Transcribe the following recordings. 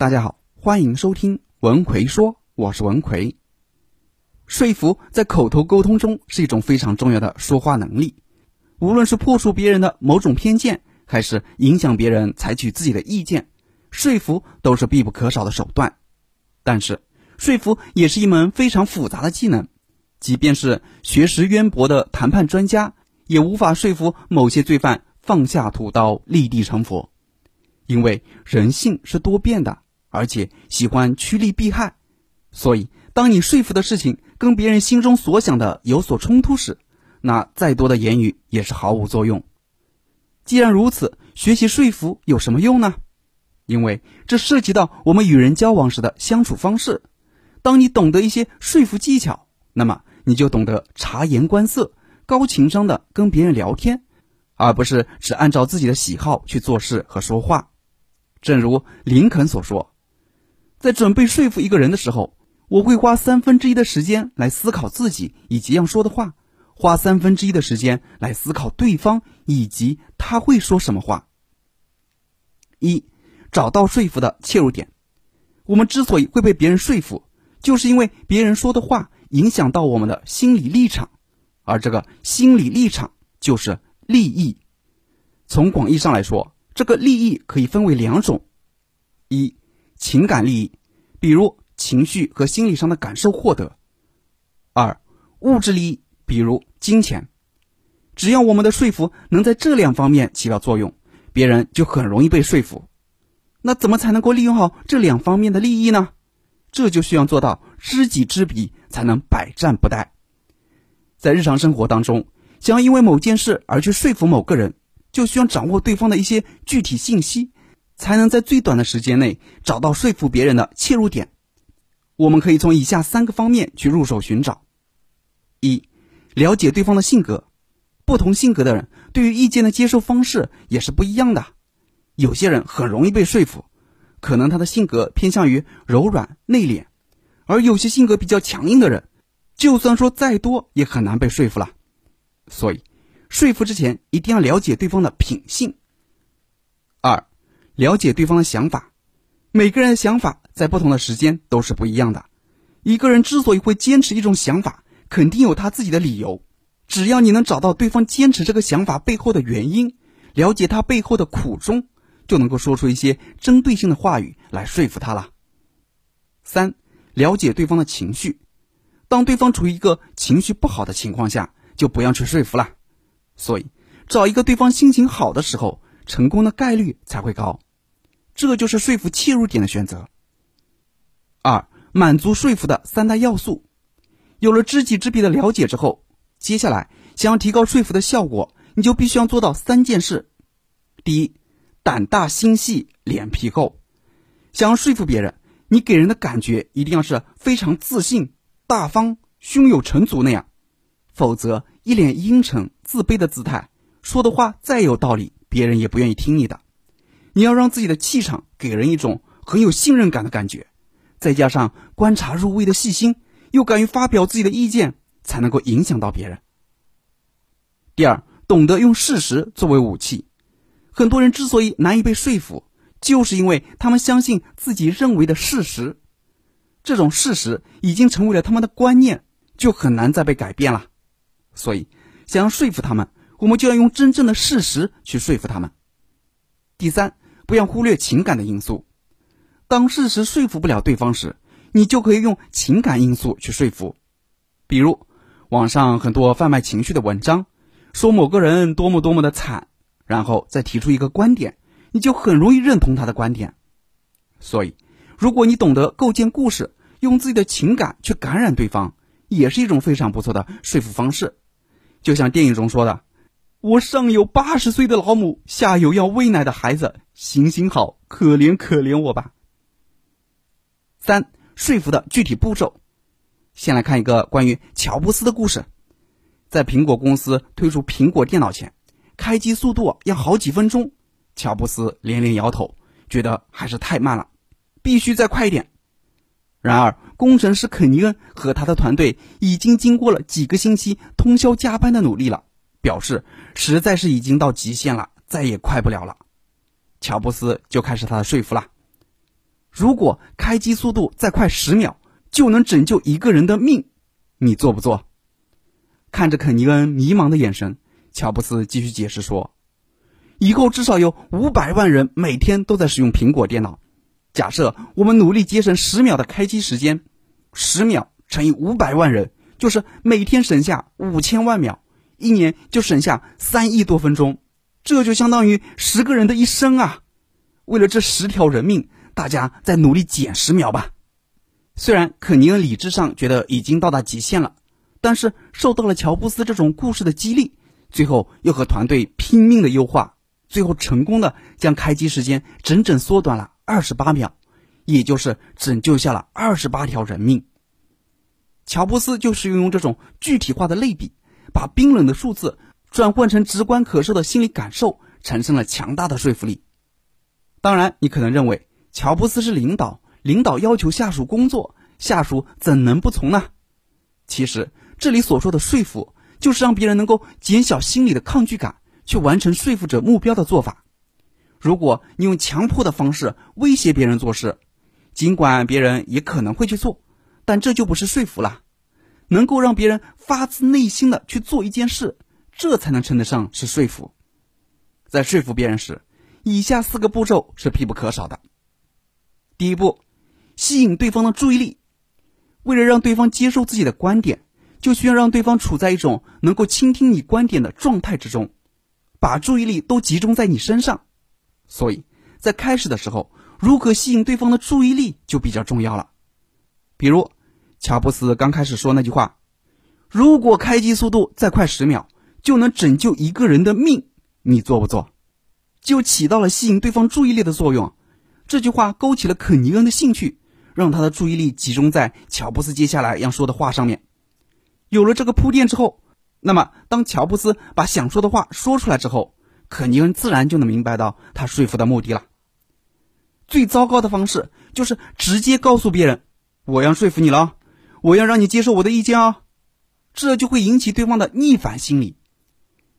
大家好，欢迎收听文奎说，我是文奎。说服在口头沟通中是一种非常重要的说话能力，无论是破除别人的某种偏见，还是影响别人采取自己的意见，说服都是必不可少的手段。但是，说服也是一门非常复杂的技能，即便是学识渊博的谈判专家，也无法说服某些罪犯放下屠刀，立地成佛，因为人性是多变的。而且喜欢趋利避害，所以当你说服的事情跟别人心中所想的有所冲突时，那再多的言语也是毫无作用。既然如此，学习说服有什么用呢？因为这涉及到我们与人交往时的相处方式。当你懂得一些说服技巧，那么你就懂得察言观色，高情商的跟别人聊天，而不是只按照自己的喜好去做事和说话。正如林肯所说。在准备说服一个人的时候，我会花三分之一的时间来思考自己以及要说的话，花三分之一的时间来思考对方以及他会说什么话。一，找到说服的切入点。我们之所以会被别人说服，就是因为别人说的话影响到我们的心理立场，而这个心理立场就是利益。从广义上来说，这个利益可以分为两种：一。情感利益，比如情绪和心理上的感受获得；二，物质利益，比如金钱。只要我们的说服能在这两方面起到作用，别人就很容易被说服。那怎么才能够利用好这两方面的利益呢？这就需要做到知己知彼，才能百战不殆。在日常生活当中，想要因为某件事而去说服某个人，就需要掌握对方的一些具体信息。才能在最短的时间内找到说服别人的切入点。我们可以从以下三个方面去入手寻找：一、了解对方的性格。不同性格的人对于意见的接受方式也是不一样的。有些人很容易被说服，可能他的性格偏向于柔软内敛；而有些性格比较强硬的人，就算说再多也很难被说服了。所以，说服之前一定要了解对方的品性。了解对方的想法，每个人的想法在不同的时间都是不一样的。一个人之所以会坚持一种想法，肯定有他自己的理由。只要你能找到对方坚持这个想法背后的原因，了解他背后的苦衷，就能够说出一些针对性的话语来说服他了。三，了解对方的情绪。当对方处于一个情绪不好的情况下，就不要去说服了。所以，找一个对方心情好的时候，成功的概率才会高。这就是说服切入点的选择。二、满足说服的三大要素。有了知己知彼的了解之后，接下来想要提高说服的效果，你就必须要做到三件事。第一，胆大心细，脸皮厚。想要说服别人，你给人的感觉一定要是非常自信、大方、胸有成竹那样，否则一脸阴沉、自卑的姿态，说的话再有道理，别人也不愿意听你的。你要让自己的气场给人一种很有信任感的感觉，再加上观察入微的细心，又敢于发表自己的意见，才能够影响到别人。第二，懂得用事实作为武器。很多人之所以难以被说服，就是因为他们相信自己认为的事实，这种事实已经成为了他们的观念，就很难再被改变了。所以，想要说服他们，我们就要用真正的事实去说服他们。第三。不要忽略情感的因素。当事实说服不了对方时，你就可以用情感因素去说服。比如，网上很多贩卖情绪的文章，说某个人多么多么的惨，然后再提出一个观点，你就很容易认同他的观点。所以，如果你懂得构建故事，用自己的情感去感染对方，也是一种非常不错的说服方式。就像电影中说的。我上有八十岁的老母，下有要喂奶的孩子，行行好，可怜可怜我吧。三说服的具体步骤，先来看一个关于乔布斯的故事。在苹果公司推出苹果电脑前，开机速度要好几分钟，乔布斯连连摇头，觉得还是太慢了，必须再快一点。然而，工程师肯尼恩和他的团队已经经过了几个星期通宵加班的努力了。表示实在是已经到极限了，再也快不了了。乔布斯就开始他的说服了。如果开机速度再快十秒，就能拯救一个人的命，你做不做？看着肯尼恩迷茫的眼神，乔布斯继续解释说：“以后至少有五百万人每天都在使用苹果电脑。假设我们努力节省十秒的开机时间，十秒乘以五百万人，就是每天省下五千万秒，一年就省下三亿多分钟，这就相当于十个人的一生啊！为了这十条人命，大家再努力减十秒吧。”虽然肯尼恩理智上觉得已经到达极限了。但是受到了乔布斯这种故事的激励，最后又和团队拼命的优化，最后成功的将开机时间整整缩短了二十八秒，也就是拯救下了二十八条人命。乔布斯就是运用这种具体化的类比，把冰冷的数字转换成直观可受的心理感受，产生了强大的说服力。当然，你可能认为乔布斯是领导，领导要求下属工作，下属怎能不从呢？其实。这里所说的说服，就是让别人能够减小心理的抗拒感，去完成说服者目标的做法。如果你用强迫的方式威胁别人做事，尽管别人也可能会去做，但这就不是说服了。能够让别人发自内心的去做一件事，这才能称得上是说服。在说服别人时，以下四个步骤是必不可少的。第一步，吸引对方的注意力。为了让对方接受自己的观点。就需要让对方处在一种能够倾听你观点的状态之中，把注意力都集中在你身上。所以，在开始的时候，如何吸引对方的注意力就比较重要了。比如，乔布斯刚开始说那句话：“如果开机速度再快十秒，就能拯救一个人的命。”你做不做？就起到了吸引对方注意力的作用。这句话勾起了肯尼恩的兴趣，让他的注意力集中在乔布斯接下来要说的话上面。有了这个铺垫之后，那么当乔布斯把想说的话说出来之后，肯尼恩自然就能明白到他说服的目的了。最糟糕的方式就是直接告诉别人：“我要说服你了，我要让你接受我的意见啊！”这就会引起对方的逆反心理。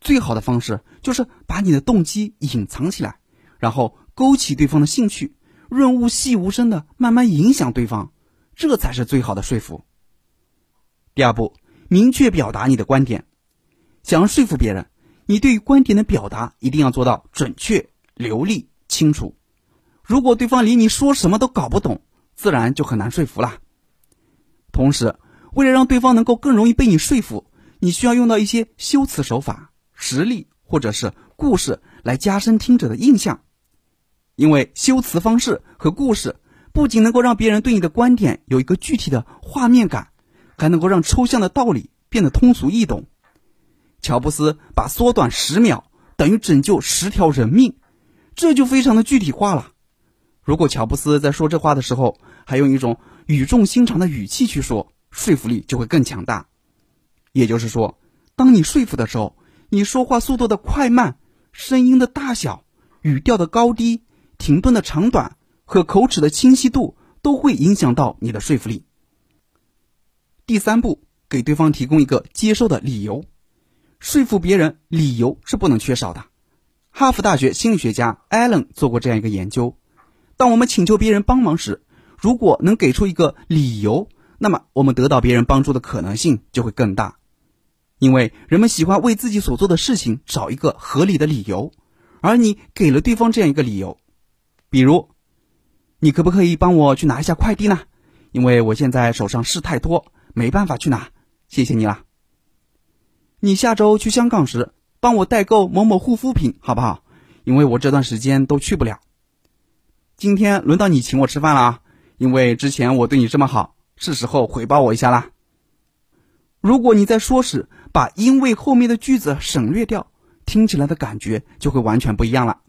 最好的方式就是把你的动机隐藏起来，然后勾起对方的兴趣，润物细无声的慢慢影响对方，这才是最好的说服。第二步。明确表达你的观点，想要说服别人，你对于观点的表达一定要做到准确、流利、清楚。如果对方连你说什么都搞不懂，自然就很难说服了。同时，为了让对方能够更容易被你说服，你需要用到一些修辞手法、实例或者是故事来加深听者的印象。因为修辞方式和故事不仅能够让别人对你的观点有一个具体的画面感。还能够让抽象的道理变得通俗易懂。乔布斯把缩短十秒等于拯救十条人命，这就非常的具体化了。如果乔布斯在说这话的时候还用一种语重心长的语气去说，说服力就会更强大。也就是说，当你说服的时候，你说话速度的快慢、声音的大小、语调的高低、停顿的长短和口齿的清晰度，都会影响到你的说服力。第三步，给对方提供一个接受的理由。说服别人，理由是不能缺少的。哈佛大学心理学家艾伦做过这样一个研究：当我们请求别人帮忙时，如果能给出一个理由，那么我们得到别人帮助的可能性就会更大。因为人们喜欢为自己所做的事情找一个合理的理由，而你给了对方这样一个理由，比如，你可不可以帮我去拿一下快递呢？因为我现在手上事太多。没办法去拿，谢谢你了。你下周去香港时，帮我代购某某护肤品好不好？因为我这段时间都去不了。今天轮到你请我吃饭了啊！因为之前我对你这么好，是时候回报我一下啦。如果你在说时把“因为”后面的句子省略掉，听起来的感觉就会完全不一样了。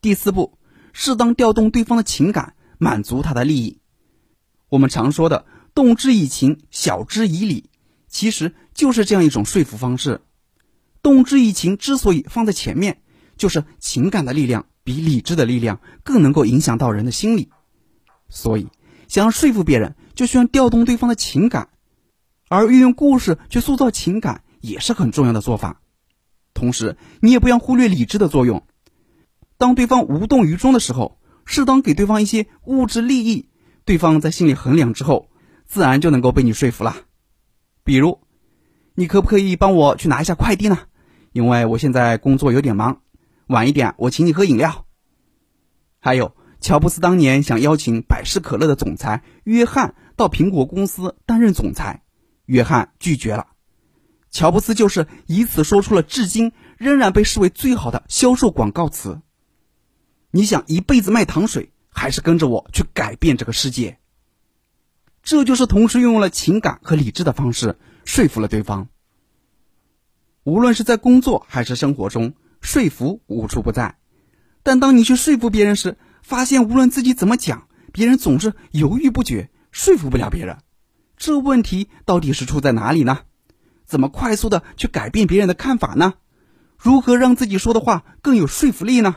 第四步，适当调动对方的情感，满足他的利益。我们常说的。动之以情，晓之以理，其实就是这样一种说服方式。动之以情之所以放在前面，就是情感的力量比理智的力量更能够影响到人的心理。所以，想要说服别人，就需要调动对方的情感，而运用故事去塑造情感也是很重要的做法。同时，你也不要忽略理智的作用。当对方无动于衷的时候，适当给对方一些物质利益，对方在心里衡量之后，自然就能够被你说服了。比如，你可不可以帮我去拿一下快递呢？因为我现在工作有点忙，晚一点我请你喝饮料。还有，乔布斯当年想邀请百事可乐的总裁约翰到苹果公司担任总裁，约翰拒绝了。乔布斯就是以此说出了至今仍然被视为最好的销售广告词。你想一辈子卖糖水，还是跟着我去改变这个世界？这就是同时运用了情感和理智的方式说服了对方。无论是在工作还是生活中，说服无处不在。但当你去说服别人时，发现无论自己怎么讲，别人总是犹豫不决，说服不了别人。这问题到底是出在哪里呢？怎么快速的去改变别人的看法呢？如何让自己说的话更有说服力呢？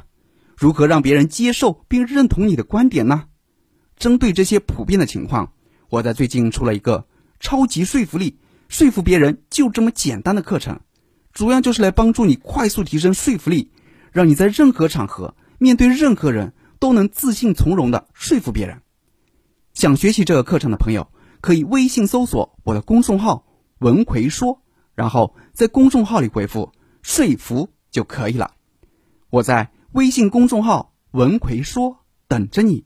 如何让别人接受并认同你的观点呢？针对这些普遍的情况，我在最近出了一个超级说服力，说服别人就这么简单的课程，主要就是来帮助你快速提升说服力，让你在任何场合面对任何人都能自信从容的说服别人。想学习这个课程的朋友，可以微信搜索我的公众号“文奎说”。然后在公众号里回复“说服”就可以了。我在微信公众号“文奎说”等着你。